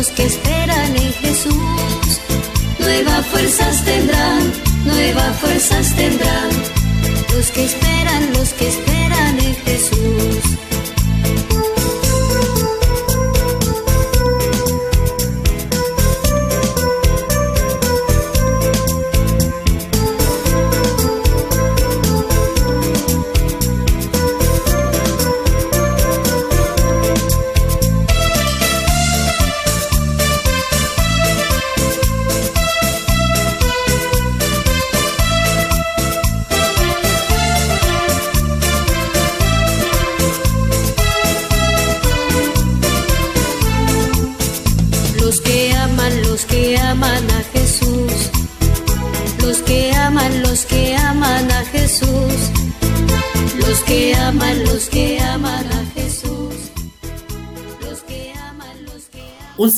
los que esperan en Jesús. Nuevas fuerzas tendrán, nuevas fuerzas tendrán. Los que esperan, los que esperan en Jesús.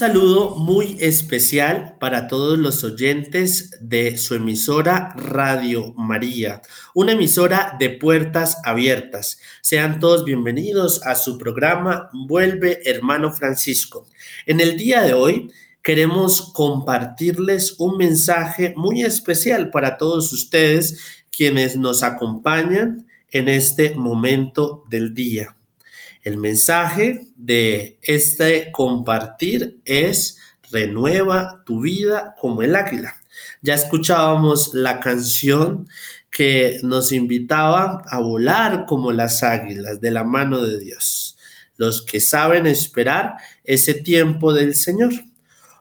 Saludo muy especial para todos los oyentes de su emisora Radio María, una emisora de puertas abiertas. Sean todos bienvenidos a su programa Vuelve Hermano Francisco. En el día de hoy queremos compartirles un mensaje muy especial para todos ustedes quienes nos acompañan en este momento del día. El mensaje de este compartir es renueva tu vida como el águila. Ya escuchábamos la canción que nos invitaba a volar como las águilas de la mano de Dios, los que saben esperar ese tiempo del Señor.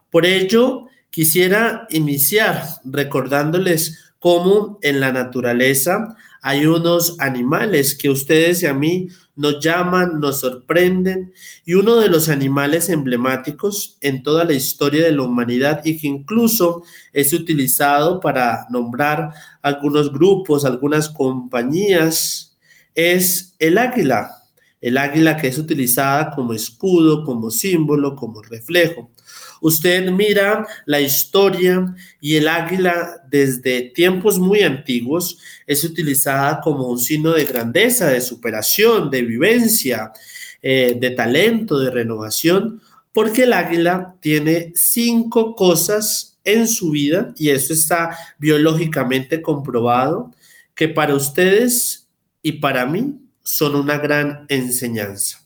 Por ello, quisiera iniciar recordándoles cómo en la naturaleza hay unos animales que ustedes y a mí nos llaman, nos sorprenden, y uno de los animales emblemáticos en toda la historia de la humanidad y que incluso es utilizado para nombrar algunos grupos, algunas compañías, es el águila. El águila que es utilizada como escudo, como símbolo, como reflejo. Usted mira la historia y el águila desde tiempos muy antiguos es utilizada como un signo de grandeza, de superación, de vivencia, eh, de talento, de renovación, porque el águila tiene cinco cosas en su vida y eso está biológicamente comprobado que para ustedes y para mí son una gran enseñanza.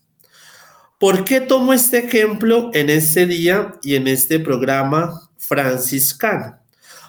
¿Por qué tomo este ejemplo en este día y en este programa franciscano?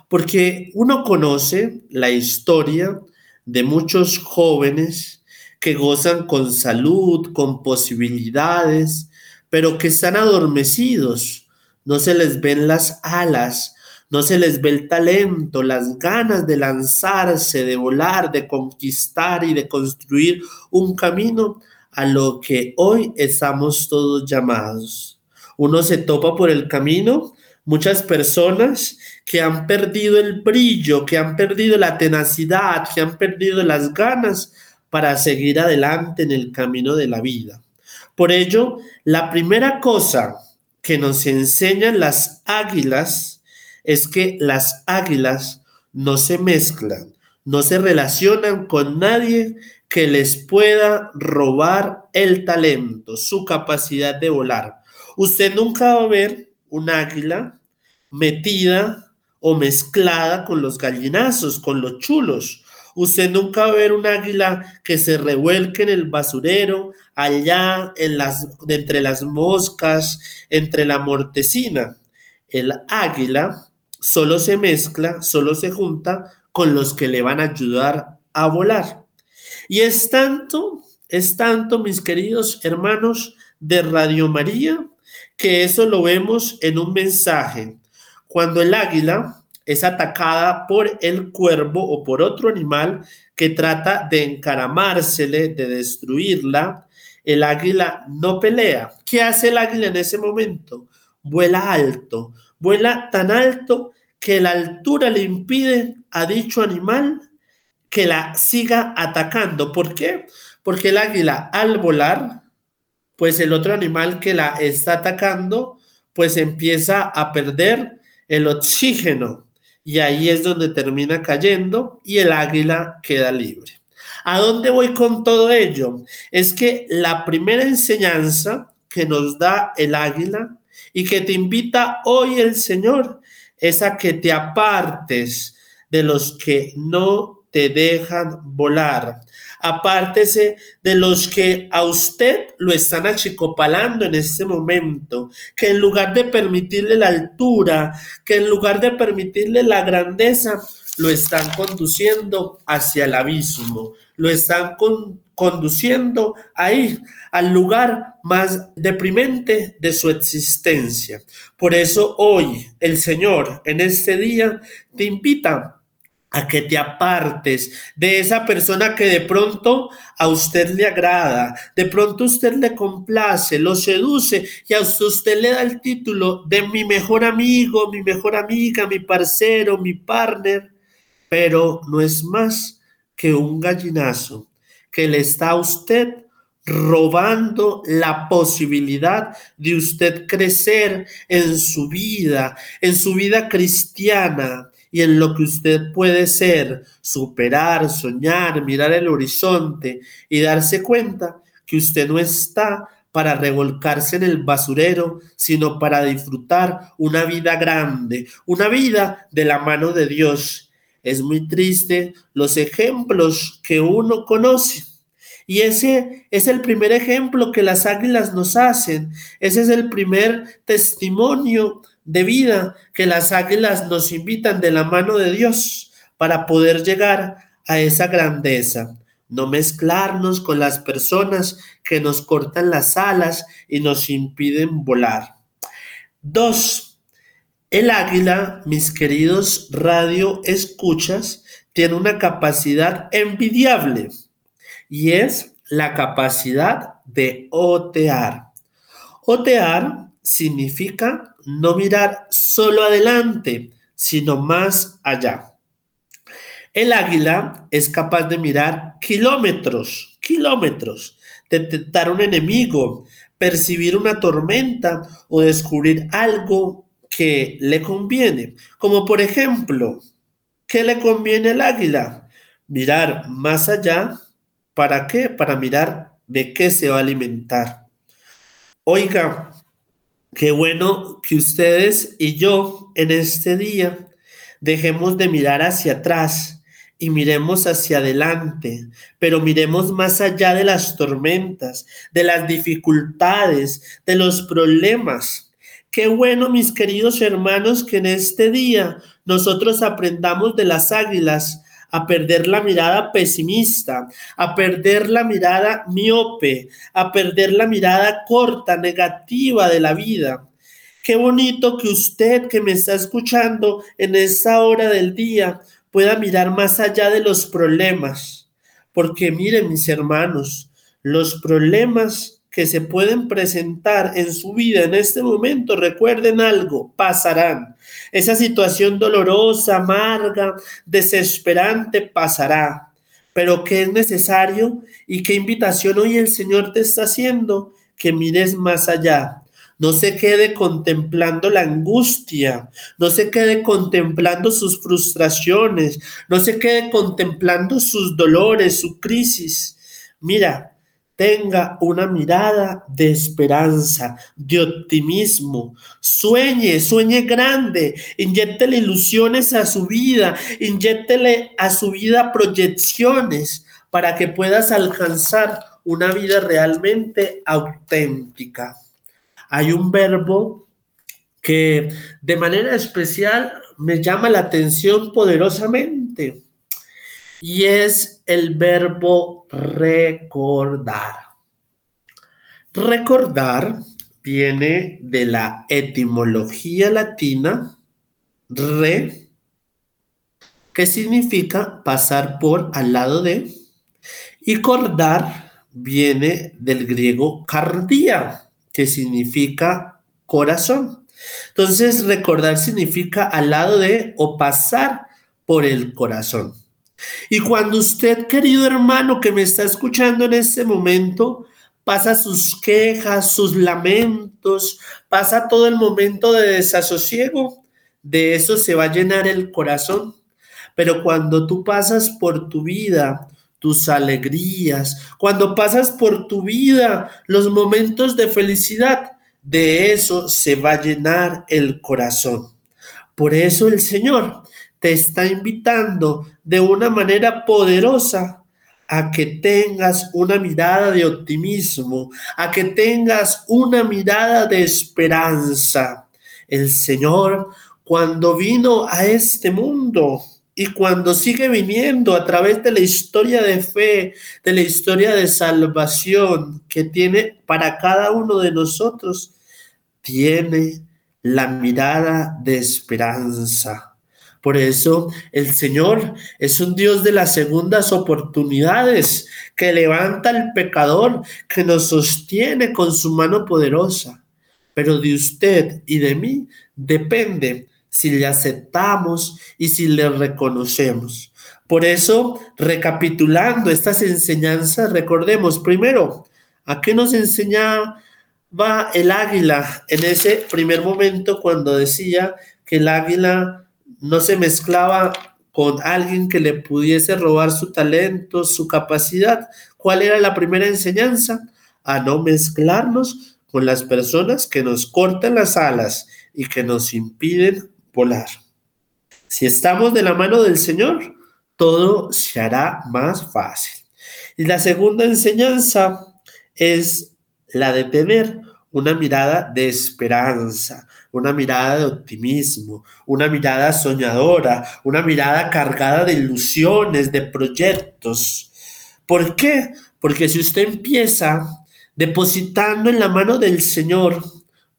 Porque uno conoce la historia de muchos jóvenes que gozan con salud, con posibilidades, pero que están adormecidos, no se les ven las alas, no se les ve el talento, las ganas de lanzarse, de volar, de conquistar y de construir un camino a lo que hoy estamos todos llamados. Uno se topa por el camino, muchas personas que han perdido el brillo, que han perdido la tenacidad, que han perdido las ganas para seguir adelante en el camino de la vida. Por ello, la primera cosa que nos enseñan las águilas es que las águilas no se mezclan, no se relacionan con nadie que les pueda robar el talento, su capacidad de volar. Usted nunca va a ver un águila metida o mezclada con los gallinazos, con los chulos. Usted nunca va a ver un águila que se revuelque en el basurero, allá en las, entre las moscas, entre la mortecina. El águila solo se mezcla, solo se junta con los que le van a ayudar a volar. Y es tanto, es tanto, mis queridos hermanos de Radio María, que eso lo vemos en un mensaje. Cuando el águila es atacada por el cuervo o por otro animal que trata de encaramársele, de destruirla, el águila no pelea. ¿Qué hace el águila en ese momento? Vuela alto, vuela tan alto que la altura le impide a dicho animal que la siga atacando. ¿Por qué? Porque el águila al volar, pues el otro animal que la está atacando, pues empieza a perder el oxígeno y ahí es donde termina cayendo y el águila queda libre. ¿A dónde voy con todo ello? Es que la primera enseñanza que nos da el águila y que te invita hoy el Señor es a que te apartes de los que no te dejan volar. Apártese de los que a usted lo están achicopalando en este momento, que en lugar de permitirle la altura, que en lugar de permitirle la grandeza, lo están conduciendo hacia el abismo, lo están conduciendo ahí, al lugar más deprimente de su existencia. Por eso hoy el Señor en este día te invita a que te apartes de esa persona que de pronto a usted le agrada, de pronto usted le complace, lo seduce y a usted le da el título de mi mejor amigo, mi mejor amiga, mi parcero, mi partner, pero no es más que un gallinazo que le está a usted robando la posibilidad de usted crecer en su vida, en su vida cristiana, y en lo que usted puede ser, superar, soñar, mirar el horizonte y darse cuenta que usted no está para revolcarse en el basurero, sino para disfrutar una vida grande, una vida de la mano de Dios. Es muy triste los ejemplos que uno conoce. Y ese es el primer ejemplo que las águilas nos hacen. Ese es el primer testimonio de vida que las águilas nos invitan de la mano de Dios para poder llegar a esa grandeza. No mezclarnos con las personas que nos cortan las alas y nos impiden volar. Dos, el águila, mis queridos radio escuchas, tiene una capacidad envidiable y es la capacidad de otear. Otear significa no mirar solo adelante, sino más allá. El águila es capaz de mirar kilómetros, kilómetros, detectar un enemigo, percibir una tormenta o descubrir algo que le conviene. Como por ejemplo, ¿qué le conviene al águila? Mirar más allá. ¿Para qué? Para mirar de qué se va a alimentar. Oiga, Qué bueno que ustedes y yo en este día dejemos de mirar hacia atrás y miremos hacia adelante, pero miremos más allá de las tormentas, de las dificultades, de los problemas. Qué bueno, mis queridos hermanos, que en este día nosotros aprendamos de las águilas a perder la mirada pesimista, a perder la mirada miope, a perder la mirada corta, negativa de la vida. Qué bonito que usted que me está escuchando en esa hora del día pueda mirar más allá de los problemas. Porque miren mis hermanos, los problemas que se pueden presentar en su vida en este momento, recuerden algo, pasarán. Esa situación dolorosa, amarga, desesperante pasará. Pero ¿qué es necesario y qué invitación hoy el Señor te está haciendo? Que mires más allá, no se quede contemplando la angustia, no se quede contemplando sus frustraciones, no se quede contemplando sus dolores, su crisis. Mira, tenga una mirada de esperanza, de optimismo. Sueñe, sueñe grande, inyectele ilusiones a su vida, inyectele a su vida proyecciones para que puedas alcanzar una vida realmente auténtica. Hay un verbo que de manera especial me llama la atención poderosamente y es el verbo recordar. Recordar viene de la etimología latina re, que significa pasar por al lado de, y cordar viene del griego cardia, que significa corazón. Entonces, recordar significa al lado de o pasar por el corazón. Y cuando usted, querido hermano que me está escuchando en este momento, pasa sus quejas, sus lamentos, pasa todo el momento de desasosiego, de eso se va a llenar el corazón. Pero cuando tú pasas por tu vida, tus alegrías, cuando pasas por tu vida los momentos de felicidad, de eso se va a llenar el corazón. Por eso el Señor te está invitando de una manera poderosa a que tengas una mirada de optimismo, a que tengas una mirada de esperanza. El Señor, cuando vino a este mundo y cuando sigue viniendo a través de la historia de fe, de la historia de salvación que tiene para cada uno de nosotros, tiene la mirada de esperanza. Por eso el Señor es un Dios de las segundas oportunidades, que levanta al pecador, que nos sostiene con su mano poderosa. Pero de usted y de mí depende si le aceptamos y si le reconocemos. Por eso, recapitulando estas enseñanzas, recordemos primero, ¿a qué nos enseñaba el águila en ese primer momento cuando decía que el águila no se mezclaba con alguien que le pudiese robar su talento, su capacidad. ¿Cuál era la primera enseñanza? A no mezclarnos con las personas que nos cortan las alas y que nos impiden volar. Si estamos de la mano del Señor, todo se hará más fácil. Y la segunda enseñanza es la de tener una mirada de esperanza, una mirada de optimismo, una mirada soñadora, una mirada cargada de ilusiones, de proyectos. ¿Por qué? Porque si usted empieza depositando en la mano del Señor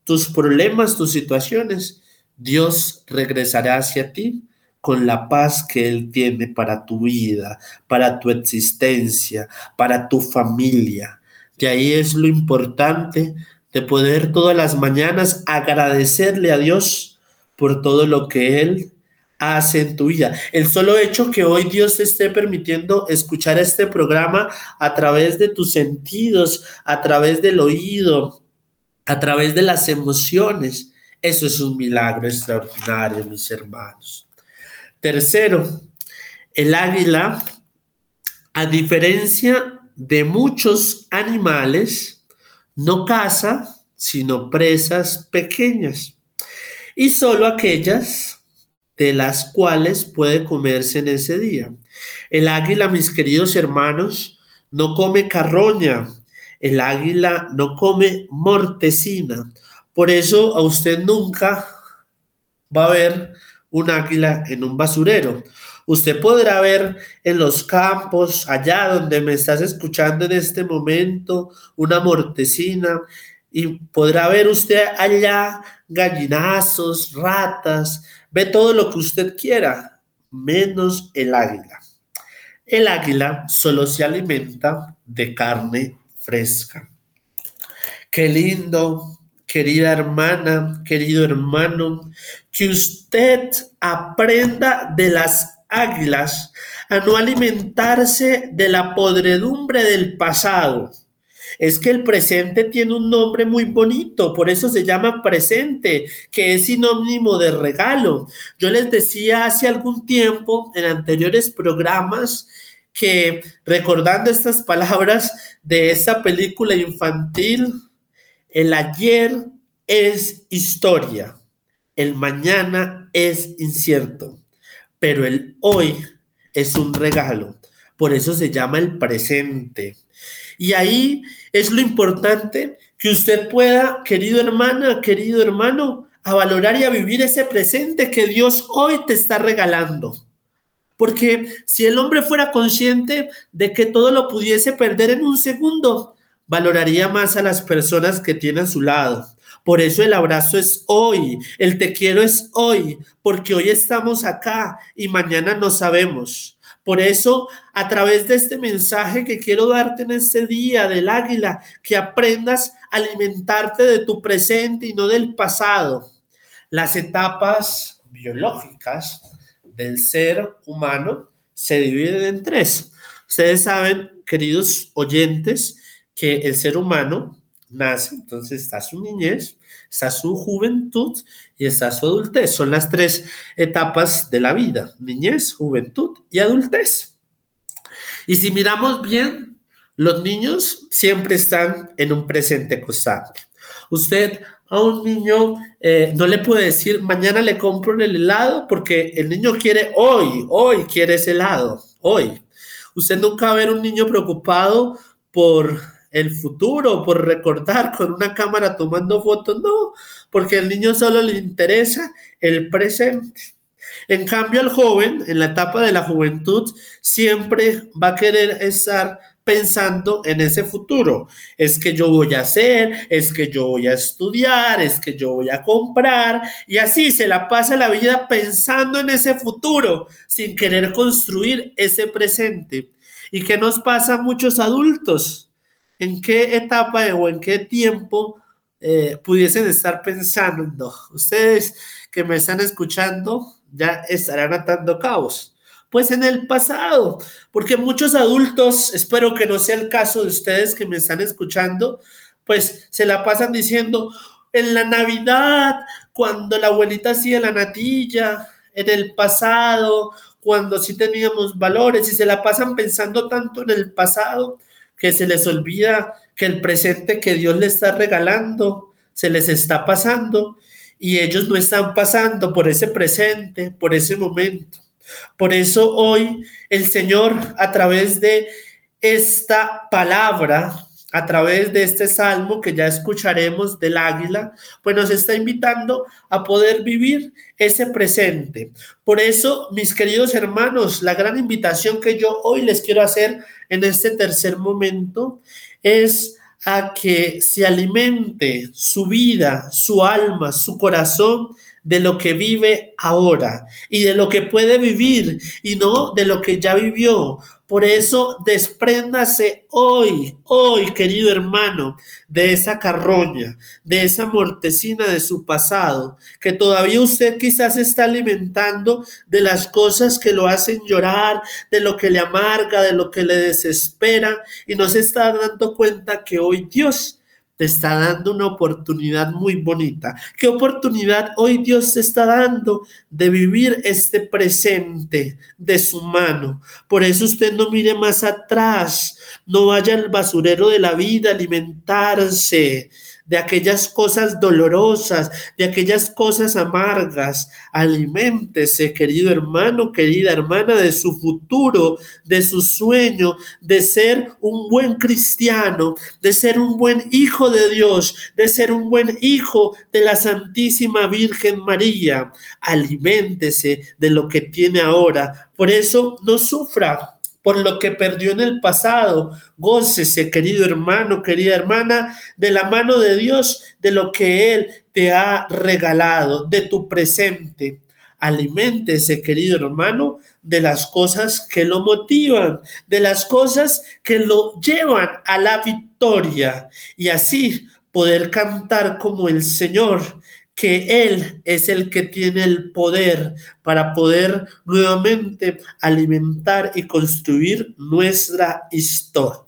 tus problemas, tus situaciones, Dios regresará hacia ti con la paz que Él tiene para tu vida, para tu existencia, para tu familia. De ahí es lo importante de poder todas las mañanas agradecerle a Dios por todo lo que Él hace en tu vida. El solo hecho que hoy Dios te esté permitiendo escuchar este programa a través de tus sentidos, a través del oído, a través de las emociones, eso es un milagro extraordinario, mis hermanos. Tercero, el águila, a diferencia de muchos animales, no caza, sino presas pequeñas, y solo aquellas de las cuales puede comerse en ese día. El águila, mis queridos hermanos, no come carroña, el águila no come mortecina. Por eso a usted nunca va a ver un águila en un basurero. Usted podrá ver en los campos, allá donde me estás escuchando en este momento, una mortecina y podrá ver usted allá gallinazos, ratas, ve todo lo que usted quiera, menos el águila. El águila solo se alimenta de carne fresca. Qué lindo, querida hermana, querido hermano, que usted aprenda de las águilas a no alimentarse de la podredumbre del pasado. Es que el presente tiene un nombre muy bonito, por eso se llama presente, que es sinónimo de regalo. Yo les decía hace algún tiempo en anteriores programas que recordando estas palabras de esa película infantil, el ayer es historia, el mañana es incierto pero el hoy es un regalo. Por eso se llama el presente. Y ahí es lo importante que usted pueda, querido hermana, querido hermano, a valorar y a vivir ese presente que Dios hoy te está regalando. Porque si el hombre fuera consciente de que todo lo pudiese perder en un segundo, valoraría más a las personas que tiene a su lado, Por eso el abrazo es hoy, el te quiero es hoy, porque hoy estamos acá y mañana no sabemos. Por eso, a través de este mensaje que quiero darte en este día del águila, que aprendas a alimentarte de tu presente y no del pasado. Las etapas biológicas del ser humano se dividen en tres. Ustedes saben, queridos oyentes, que el ser humano nace, entonces está su niñez, está su juventud y está su adultez. Son las tres etapas de la vida, niñez, juventud y adultez. Y si miramos bien, los niños siempre están en un presente constante. Usted a un niño eh, no le puede decir mañana le compro el helado porque el niño quiere hoy, hoy quiere ese helado, hoy. Usted nunca va a ver un niño preocupado por el futuro, por recordar con una cámara tomando fotos, no, porque al niño solo le interesa el presente. En cambio, el joven, en la etapa de la juventud, siempre va a querer estar pensando en ese futuro. Es que yo voy a hacer, es que yo voy a estudiar, es que yo voy a comprar y así se la pasa la vida pensando en ese futuro sin querer construir ese presente. ¿Y qué nos pasa a muchos adultos? ¿En qué etapa o en qué tiempo eh, pudiesen estar pensando? Ustedes que me están escuchando ya estarán atando cabos pues en el pasado, porque muchos adultos, espero que no sea el caso de ustedes que me están escuchando, pues se la pasan diciendo, en la Navidad, cuando la abuelita hacía la natilla, en el pasado, cuando sí teníamos valores y se la pasan pensando tanto en el pasado que se les olvida que el presente que Dios les está regalando se les está pasando y ellos no están pasando por ese presente, por ese momento. Por eso hoy el Señor a través de esta palabra, a través de este salmo que ya escucharemos del águila, pues nos está invitando a poder vivir ese presente. Por eso, mis queridos hermanos, la gran invitación que yo hoy les quiero hacer en este tercer momento es a que se alimente su vida, su alma, su corazón de lo que vive ahora y de lo que puede vivir y no de lo que ya vivió. Por eso despréndase hoy, hoy, querido hermano, de esa carroña, de esa mortecina de su pasado, que todavía usted quizás está alimentando de las cosas que lo hacen llorar, de lo que le amarga, de lo que le desespera, y no se está dando cuenta que hoy Dios te está dando una oportunidad muy bonita. ¿Qué oportunidad hoy Dios te está dando de vivir este presente de su mano? Por eso usted no mire más atrás, no vaya al basurero de la vida a alimentarse de aquellas cosas dolorosas, de aquellas cosas amargas. Aliméntese, querido hermano, querida hermana, de su futuro, de su sueño, de ser un buen cristiano, de ser un buen hijo de Dios, de ser un buen hijo de la Santísima Virgen María. Aliméntese de lo que tiene ahora. Por eso no sufra por lo que perdió en el pasado. Gócese, querido hermano, querida hermana, de la mano de Dios, de lo que Él te ha regalado, de tu presente. Aliméntese, querido hermano, de las cosas que lo motivan, de las cosas que lo llevan a la victoria y así poder cantar como el Señor que Él es el que tiene el poder para poder nuevamente alimentar y construir nuestra historia.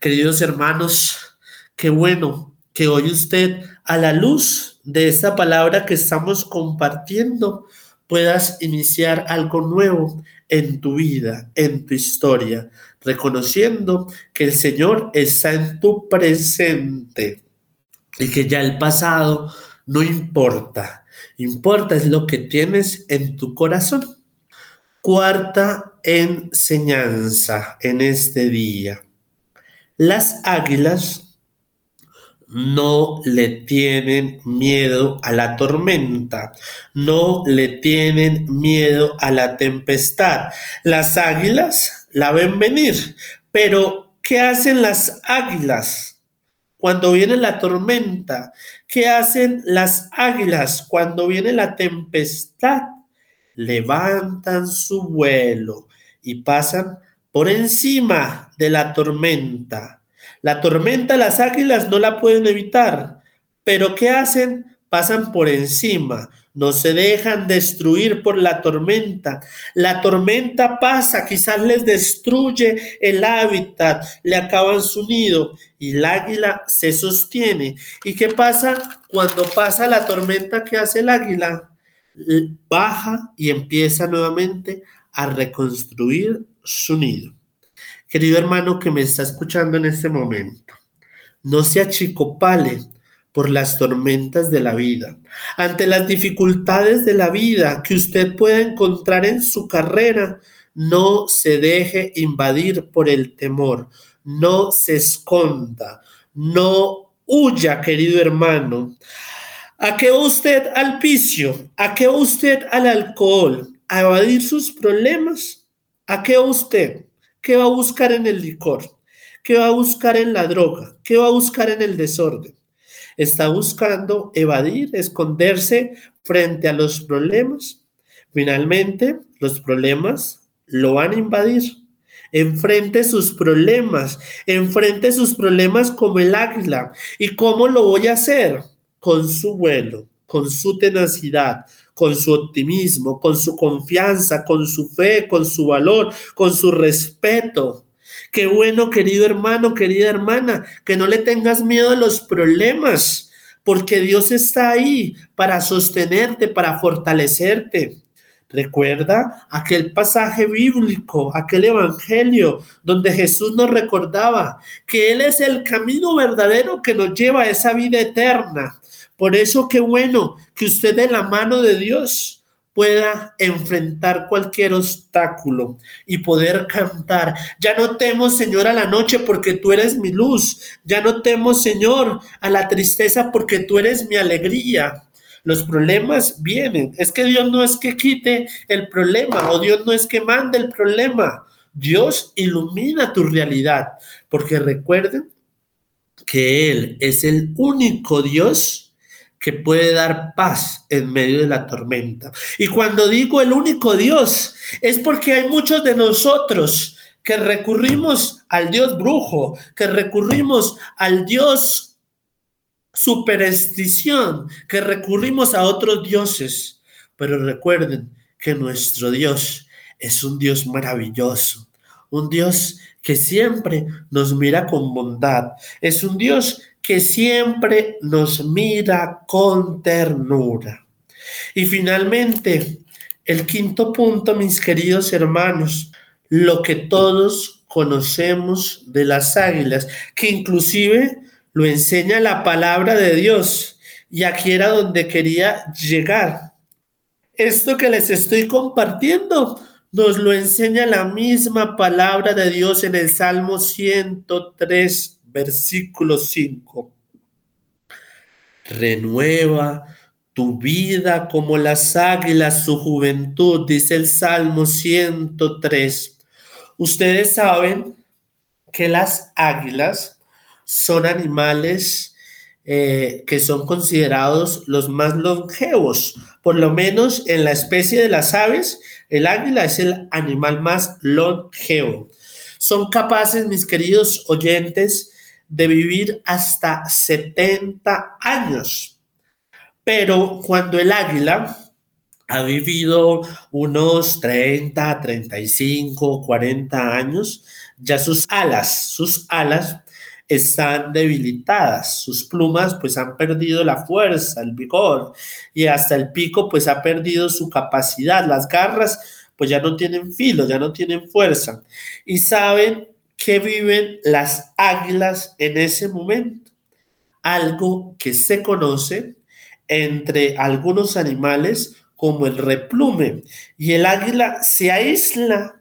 Queridos hermanos, qué bueno que hoy usted a la luz de esta palabra que estamos compartiendo puedas iniciar algo nuevo en tu vida, en tu historia, reconociendo que el Señor está en tu presente y que ya el pasado no importa. Importa es lo que tienes en tu corazón. Cuarta enseñanza en este día. Las águilas no le tienen miedo a la tormenta, no le tienen miedo a la tempestad. Las águilas la ven venir, pero ¿qué hacen las águilas? Cuando viene la tormenta? ¿Qué hacen las águilas cuando viene la tempestad? Levantan su vuelo y pasan por encima de la tormenta. La tormenta las águilas no la pueden evitar, pero ¿qué hacen? Pasan por encima, no se dejan destruir por la tormenta. La tormenta pasa, quizás les destruye el hábitat, le acaban su nido y el águila se sostiene. ¿Y qué pasa cuando pasa la tormenta? ¿Qué hace el águila? Baja y empieza nuevamente a reconstruir su nido. Querido hermano que me está escuchando en este momento, no se achicopale por las tormentas de la vida, ante las dificultades de la vida que usted pueda encontrar en su carrera, no se deje invadir por el temor, no se esconda, no huya, querido hermano. ¿A qué va usted al vicio? ¿A qué va usted al alcohol? ¿A evadir sus problemas? ¿A qué va usted? ¿Qué va a buscar en el licor? ¿Qué va a buscar en la droga? ¿Qué va a buscar en el desorden? Está buscando evadir, esconderse frente a los problemas. Finalmente, los problemas lo van a invadir. Enfrente sus problemas, enfrente sus problemas como el águila. ¿Y cómo lo voy a hacer? Con su vuelo, con su tenacidad, con su optimismo, con su confianza, con su fe, con su valor, con su respeto. Qué bueno, querido hermano, querida hermana, que no le tengas miedo a los problemas, porque Dios está ahí para sostenerte, para fortalecerte. Recuerda aquel pasaje bíblico, aquel evangelio donde Jesús nos recordaba que Él es el camino verdadero que nos lleva a esa vida eterna. Por eso qué bueno que usted de la mano de Dios pueda enfrentar cualquier obstáculo y poder cantar. Ya no temo, Señor, a la noche porque tú eres mi luz. Ya no temo, Señor, a la tristeza porque tú eres mi alegría. Los problemas vienen. Es que Dios no es que quite el problema o Dios no es que mande el problema. Dios ilumina tu realidad porque recuerden que Él es el único Dios que puede dar paz en medio de la tormenta. Y cuando digo el único Dios, es porque hay muchos de nosotros que recurrimos al Dios brujo, que recurrimos al Dios superstición, que recurrimos a otros dioses. Pero recuerden que nuestro Dios es un Dios maravilloso, un Dios que siempre nos mira con bondad, es un Dios que siempre nos mira con ternura. Y finalmente, el quinto punto, mis queridos hermanos, lo que todos conocemos de las águilas, que inclusive lo enseña la palabra de Dios. Y aquí era donde quería llegar. Esto que les estoy compartiendo nos lo enseña la misma palabra de Dios en el Salmo 103, versículo 5. Renueva tu vida como las águilas, su juventud, dice el Salmo 103. Ustedes saben que las águilas son animales eh, que son considerados los más longevos, por lo menos en la especie de las aves, el águila es el animal más longevo. Son capaces, mis queridos oyentes, de vivir hasta 70 años. Pero cuando el águila ha vivido unos 30, 35, 40 años, ya sus alas, sus alas están debilitadas, sus plumas pues han perdido la fuerza, el vigor y hasta el pico pues ha perdido su capacidad, las garras pues ya no tienen filo, ya no tienen fuerza y saben que viven las águilas en ese momento. Algo que se conoce entre algunos animales como el replume. Y el águila se aísla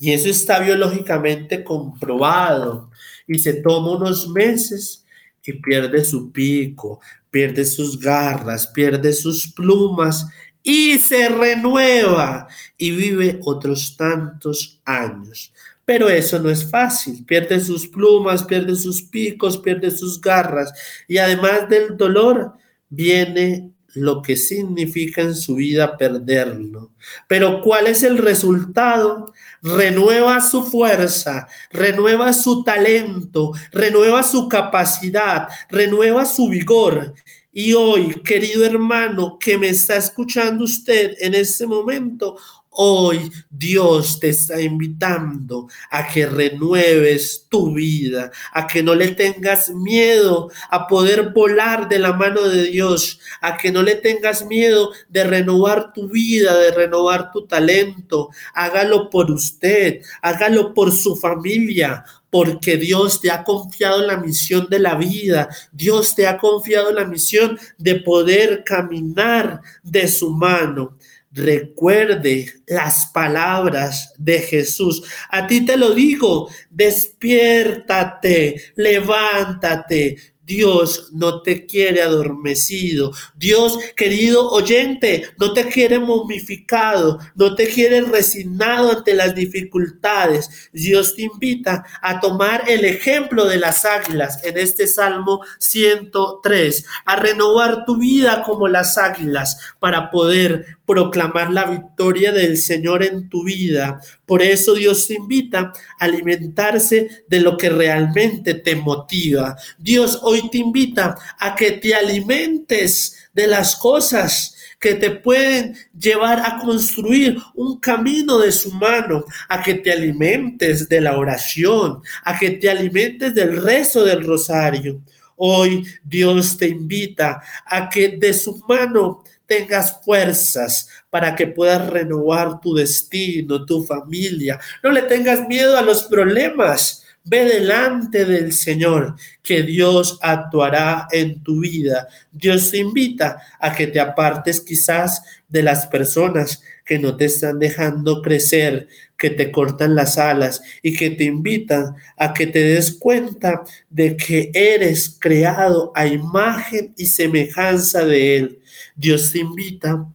y eso está biológicamente comprobado. Y se toma unos meses y pierde su pico, pierde sus garras, pierde sus plumas y se renueva y vive otros tantos años. pero eso no es fácil. Pierde sus plumas, pierde sus picos, pierde sus garras y además del dolor viene lo que significa en su vida perderlo. Pero ¿cuál es el resultado? Renueva su fuerza, renueva su talento, renueva su capacidad, renueva su vigor. Y hoy, querido hermano que me está escuchando usted en este momento, Hoy Dios te está invitando a que renueves tu vida, a que no le tengas miedo a poder volar de la mano de Dios, a que no le tengas miedo de renovar tu vida, de renovar tu talento. Hágalo por usted, hágalo por su familia, porque Dios te ha confiado la misión de la vida, Dios te ha confiado la misión de poder caminar de su mano. Recuerde las palabras de Jesús. A ti te lo digo, despiértate, levántate, Dios no te quiere adormecido. Dios, querido oyente, no te quiere momificado, no te quiere resignado ante las dificultades. Dios te invita a tomar el ejemplo de las águilas en este Salmo 103, a renovar tu vida como las águilas para poder proclamar la victoria del Señor en tu vida. Por eso Dios te invita a alimentarse de lo que realmente te motiva. Dios hoy te invita a que te alimentes de las cosas que te pueden llevar a construir un camino de su mano, a que te alimentes de la oración, a que te alimentes del rezo del rosario. Hoy Dios te invita a que de su mano tengas fuerzas para que puedas renovar tu destino, tu familia. No le tengas miedo a los problemas. Ve delante del Señor, que Dios actuará en tu vida. Dios te invita a que te apartes quizás de las personas que no te están dejando crecer, que te cortan las alas y que te invitan a que te des cuenta de que eres creado a imagen y semejanza de Él. Dios te invita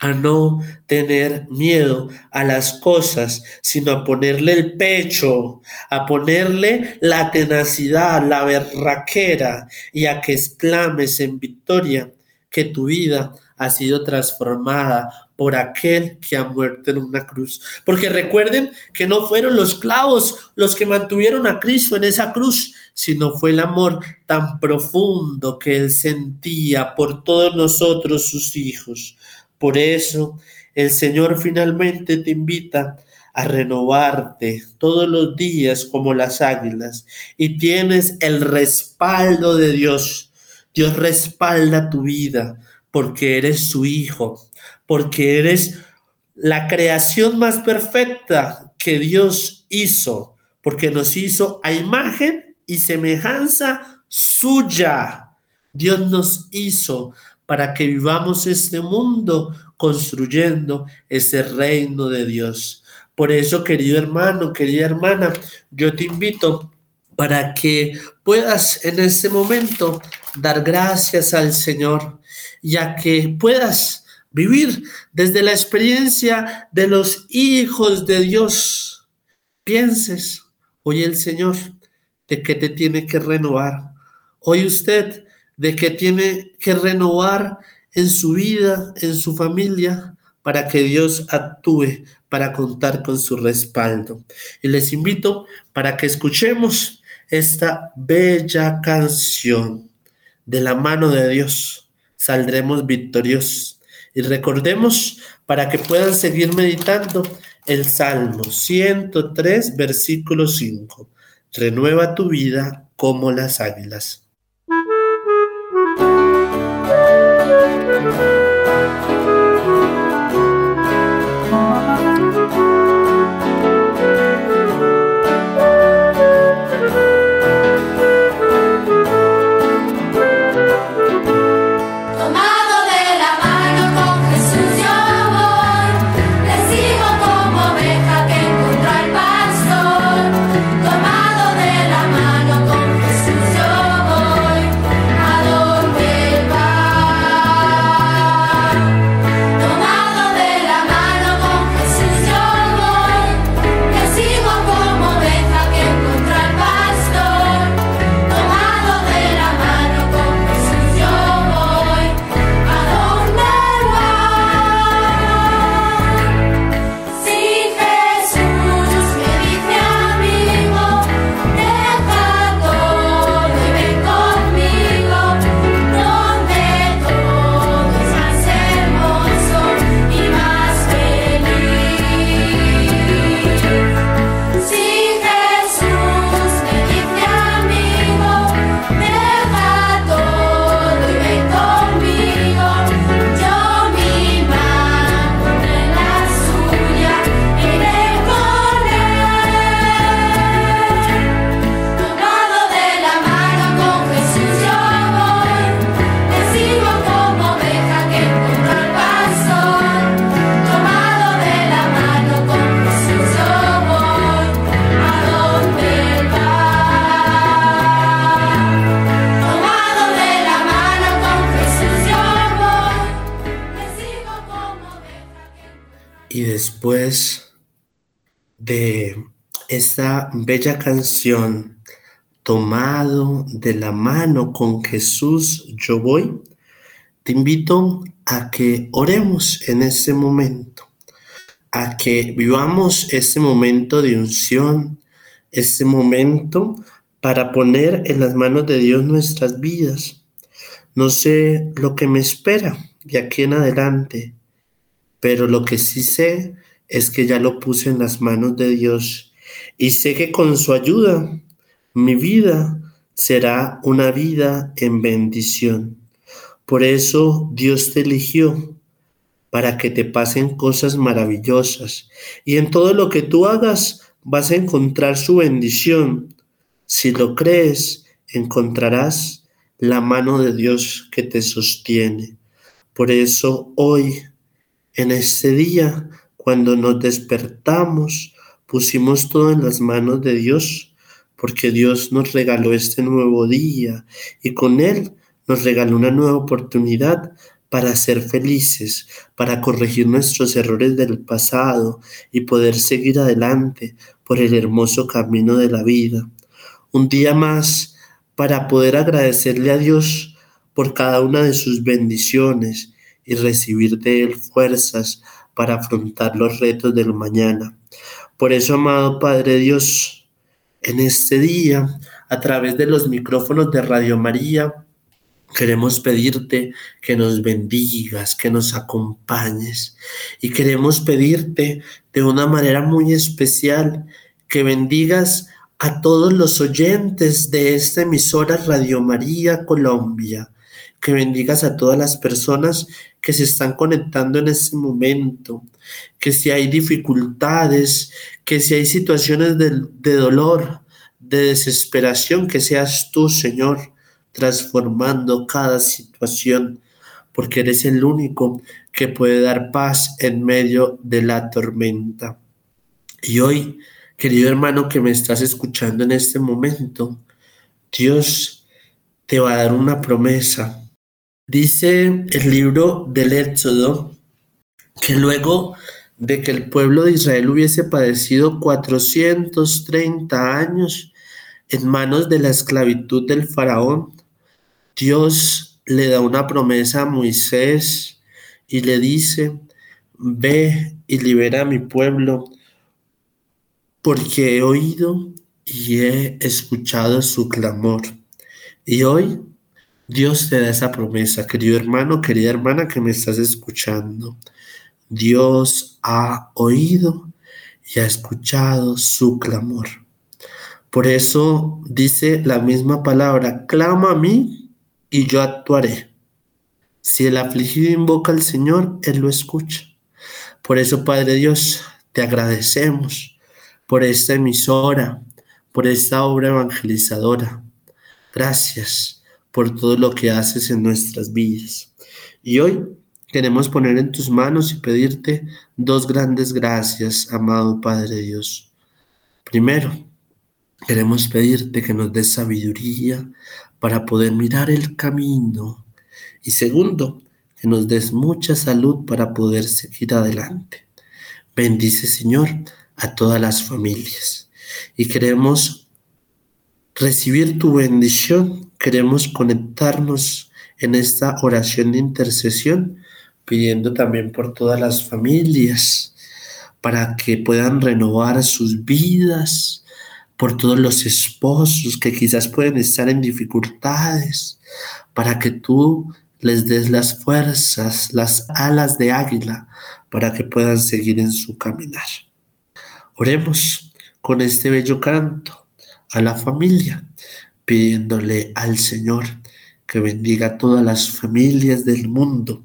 a no tener miedo a las cosas, sino a ponerle el pecho, a ponerle la tenacidad, la berraquera y a que exclames en victoria que tu vida ha sido transformada por aquel que ha muerto en una cruz. Porque recuerden que no fueron los clavos los que mantuvieron a Cristo en esa cruz, sino fue el amor tan profundo que él sentía por todos nosotros, sus hijos. Por eso el Señor finalmente te invita a renovarte todos los días como las águilas y tienes el respaldo de Dios. Dios respalda tu vida porque eres su hijo, porque eres la creación más perfecta que Dios hizo, porque nos hizo a imagen y semejanza suya. Dios nos hizo para que vivamos este mundo construyendo ese reino de Dios. Por eso, querido hermano, querida hermana, yo te invito para que puedas en este momento dar gracias al Señor, ya que puedas vivir desde la experiencia de los hijos de Dios. Pienses, hoy el Señor, de que te tiene que renovar. Hoy usted de que tiene que renovar en su vida, en su familia, para que Dios actúe, para contar con su respaldo. Y les invito para que escuchemos esta bella canción. De la mano de Dios saldremos victoriosos. Y recordemos para que puedan seguir meditando el Salmo 103, versículo 5. Renueva tu vida como las águilas. Después de esta bella canción, tomado de la mano con Jesús yo voy, te invito a que oremos en este momento, a que vivamos este momento de unción, este momento para poner en las manos de Dios nuestras vidas. No sé lo que me espera de aquí en adelante, pero lo que sí sé es que ya lo puse en las manos de Dios y sé que con su ayuda mi vida será una vida en bendición. Por eso Dios te eligió para que te pasen cosas maravillosas y en todo lo que tú hagas vas a encontrar su bendición. Si lo crees, encontrarás la mano de Dios que te sostiene. Por eso hoy en este día, cuando nos despertamos, pusimos todo en las manos de Dios, porque Dios nos regaló este nuevo día y con él nos regaló una nueva oportunidad para ser felices, para corregir nuestros errores del pasado y poder seguir adelante por el hermoso camino de la vida. Un día más para poder agradecerle a Dios por cada una de sus bendiciones y recibir de Él fuerzas para afrontar los retos del mañana. Por eso, amado Padre Dios, en este día, a través de los micrófonos de Radio María, queremos pedirte que nos bendigas, que nos acompañes y queremos pedirte de una manera muy especial que bendigas a todos los oyentes de esta emisora Radio María Colombia, que bendigas a todas las personas que se están conectando en este momento, que si hay dificultades, que si hay situaciones de, de dolor, de desesperación, que seas tú, Señor, transformando cada situación, porque eres el único que puede dar paz en medio de la tormenta. Y hoy, querido hermano que me estás escuchando en este momento, Dios te va a dar una promesa Dice el libro del Éxodo que luego de que el pueblo de Israel hubiese padecido 430 años en manos de la esclavitud del faraón, Dios le da una promesa a Moisés y le dice, ve y libera a mi pueblo, porque he oído y he escuchado su clamor. Y hoy Dios te da esa promesa, querido hermano, querida hermana que me estás escuchando. Dios ha oído y ha escuchado su clamor. Por eso dice la misma palabra, clama a mí y yo actuaré. Si el afligido invoca al Señor, Él lo escucha. Por eso, Padre Dios, te agradecemos por esta emisora, por esta obra evangelizadora. Gracias por todo lo que haces en nuestras vidas. Y hoy queremos poner en tus manos y pedirte dos grandes gracias, amado Padre Dios. Primero, queremos pedirte que nos des sabiduría para poder mirar el camino. Y segundo, que nos des mucha salud para poder seguir adelante. Bendice, Señor, a todas las familias. Y queremos recibir tu bendición, queremos conectarnos en esta oración de intercesión, pidiendo también por todas las familias, para que puedan renovar sus vidas, por todos los esposos que quizás pueden estar en dificultades, para que tú les des las fuerzas, las alas de águila, para que puedan seguir en su caminar. Oremos con este bello canto a la familia, pidiéndole al Señor que bendiga a todas las familias del mundo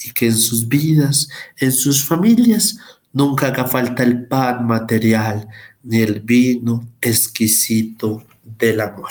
y que en sus vidas, en sus familias, nunca haga falta el pan material ni el vino exquisito del amor.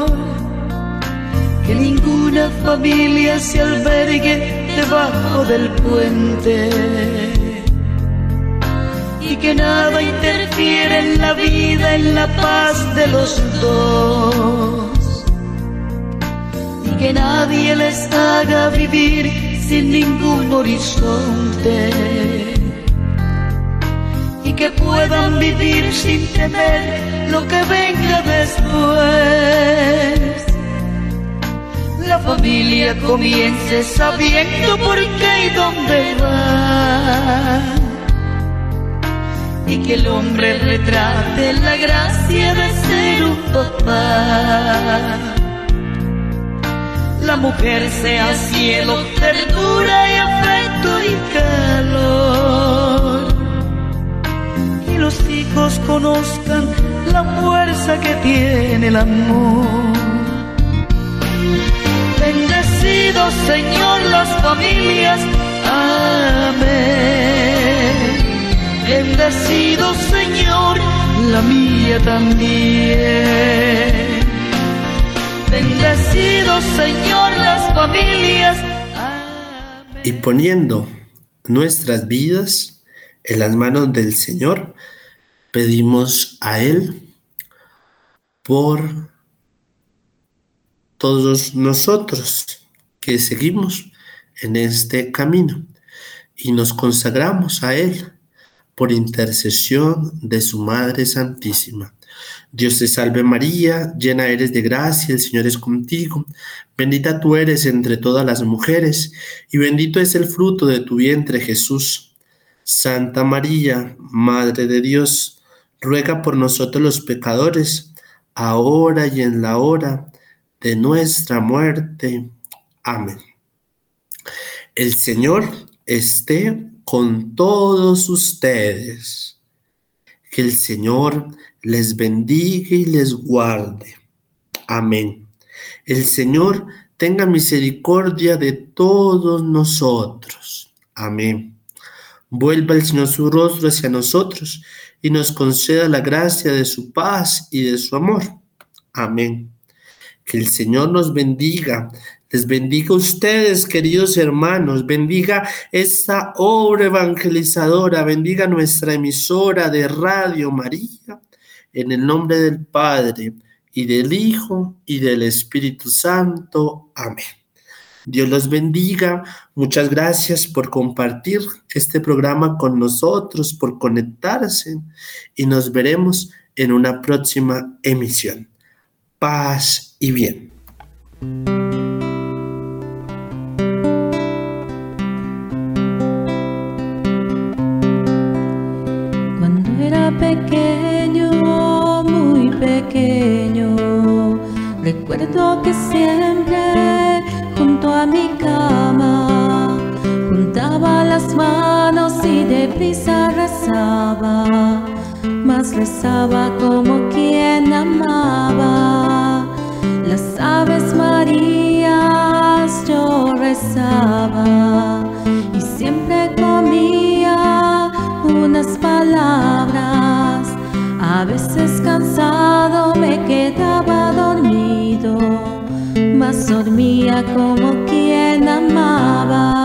Que ninguna familia se albergue debajo del puente. Y que nada interfiere en la vida, en la paz de los dos. Y que nadie les haga vivir sin ningún horizonte. Y que puedan vivir sin temer lo que venga después la familia comience sabiendo por qué y dónde va. Y que el hombre retrate la gracia de ser un papá. La mujer sea cielo, ternura y afecto y calor. Y los hijos conozcan la fuerza que tiene el amor. Señor las familias. Amén. Bendecido Señor la mía también. Bendecido Señor las familias. Amén. Y poniendo nuestras vidas en las manos del Señor, pedimos a Él por todos nosotros que seguimos en este camino y nos consagramos a Él por intercesión de su Madre Santísima. Dios te salve María, llena eres de gracia, el Señor es contigo, bendita tú eres entre todas las mujeres, y bendito es el fruto de tu vientre Jesús. Santa María, Madre de Dios, ruega por nosotros los pecadores, ahora y en la hora de nuestra muerte. Amén. El Señor esté con todos ustedes. Que el Señor les bendiga y les guarde. Amén. El Señor tenga misericordia de todos nosotros. Amén. Vuelva el Señor su rostro hacia nosotros y nos conceda la gracia de su paz y de su amor. Amén. Que el Señor nos bendiga. Les bendiga a ustedes, queridos hermanos. Bendiga esta obra evangelizadora. Bendiga nuestra emisora de Radio María. En el nombre del Padre y del Hijo y del Espíritu Santo. Amén. Dios los bendiga. Muchas gracias por compartir este programa con nosotros, por conectarse y nos veremos en una próxima emisión. Paz y bien. Pequeño, muy pequeño, recuerdo que siempre junto a mi cama juntaba las manos y deprisa rezaba, más rezaba como quien amaba. Las Aves Marías yo rezaba dormía como quien amaba.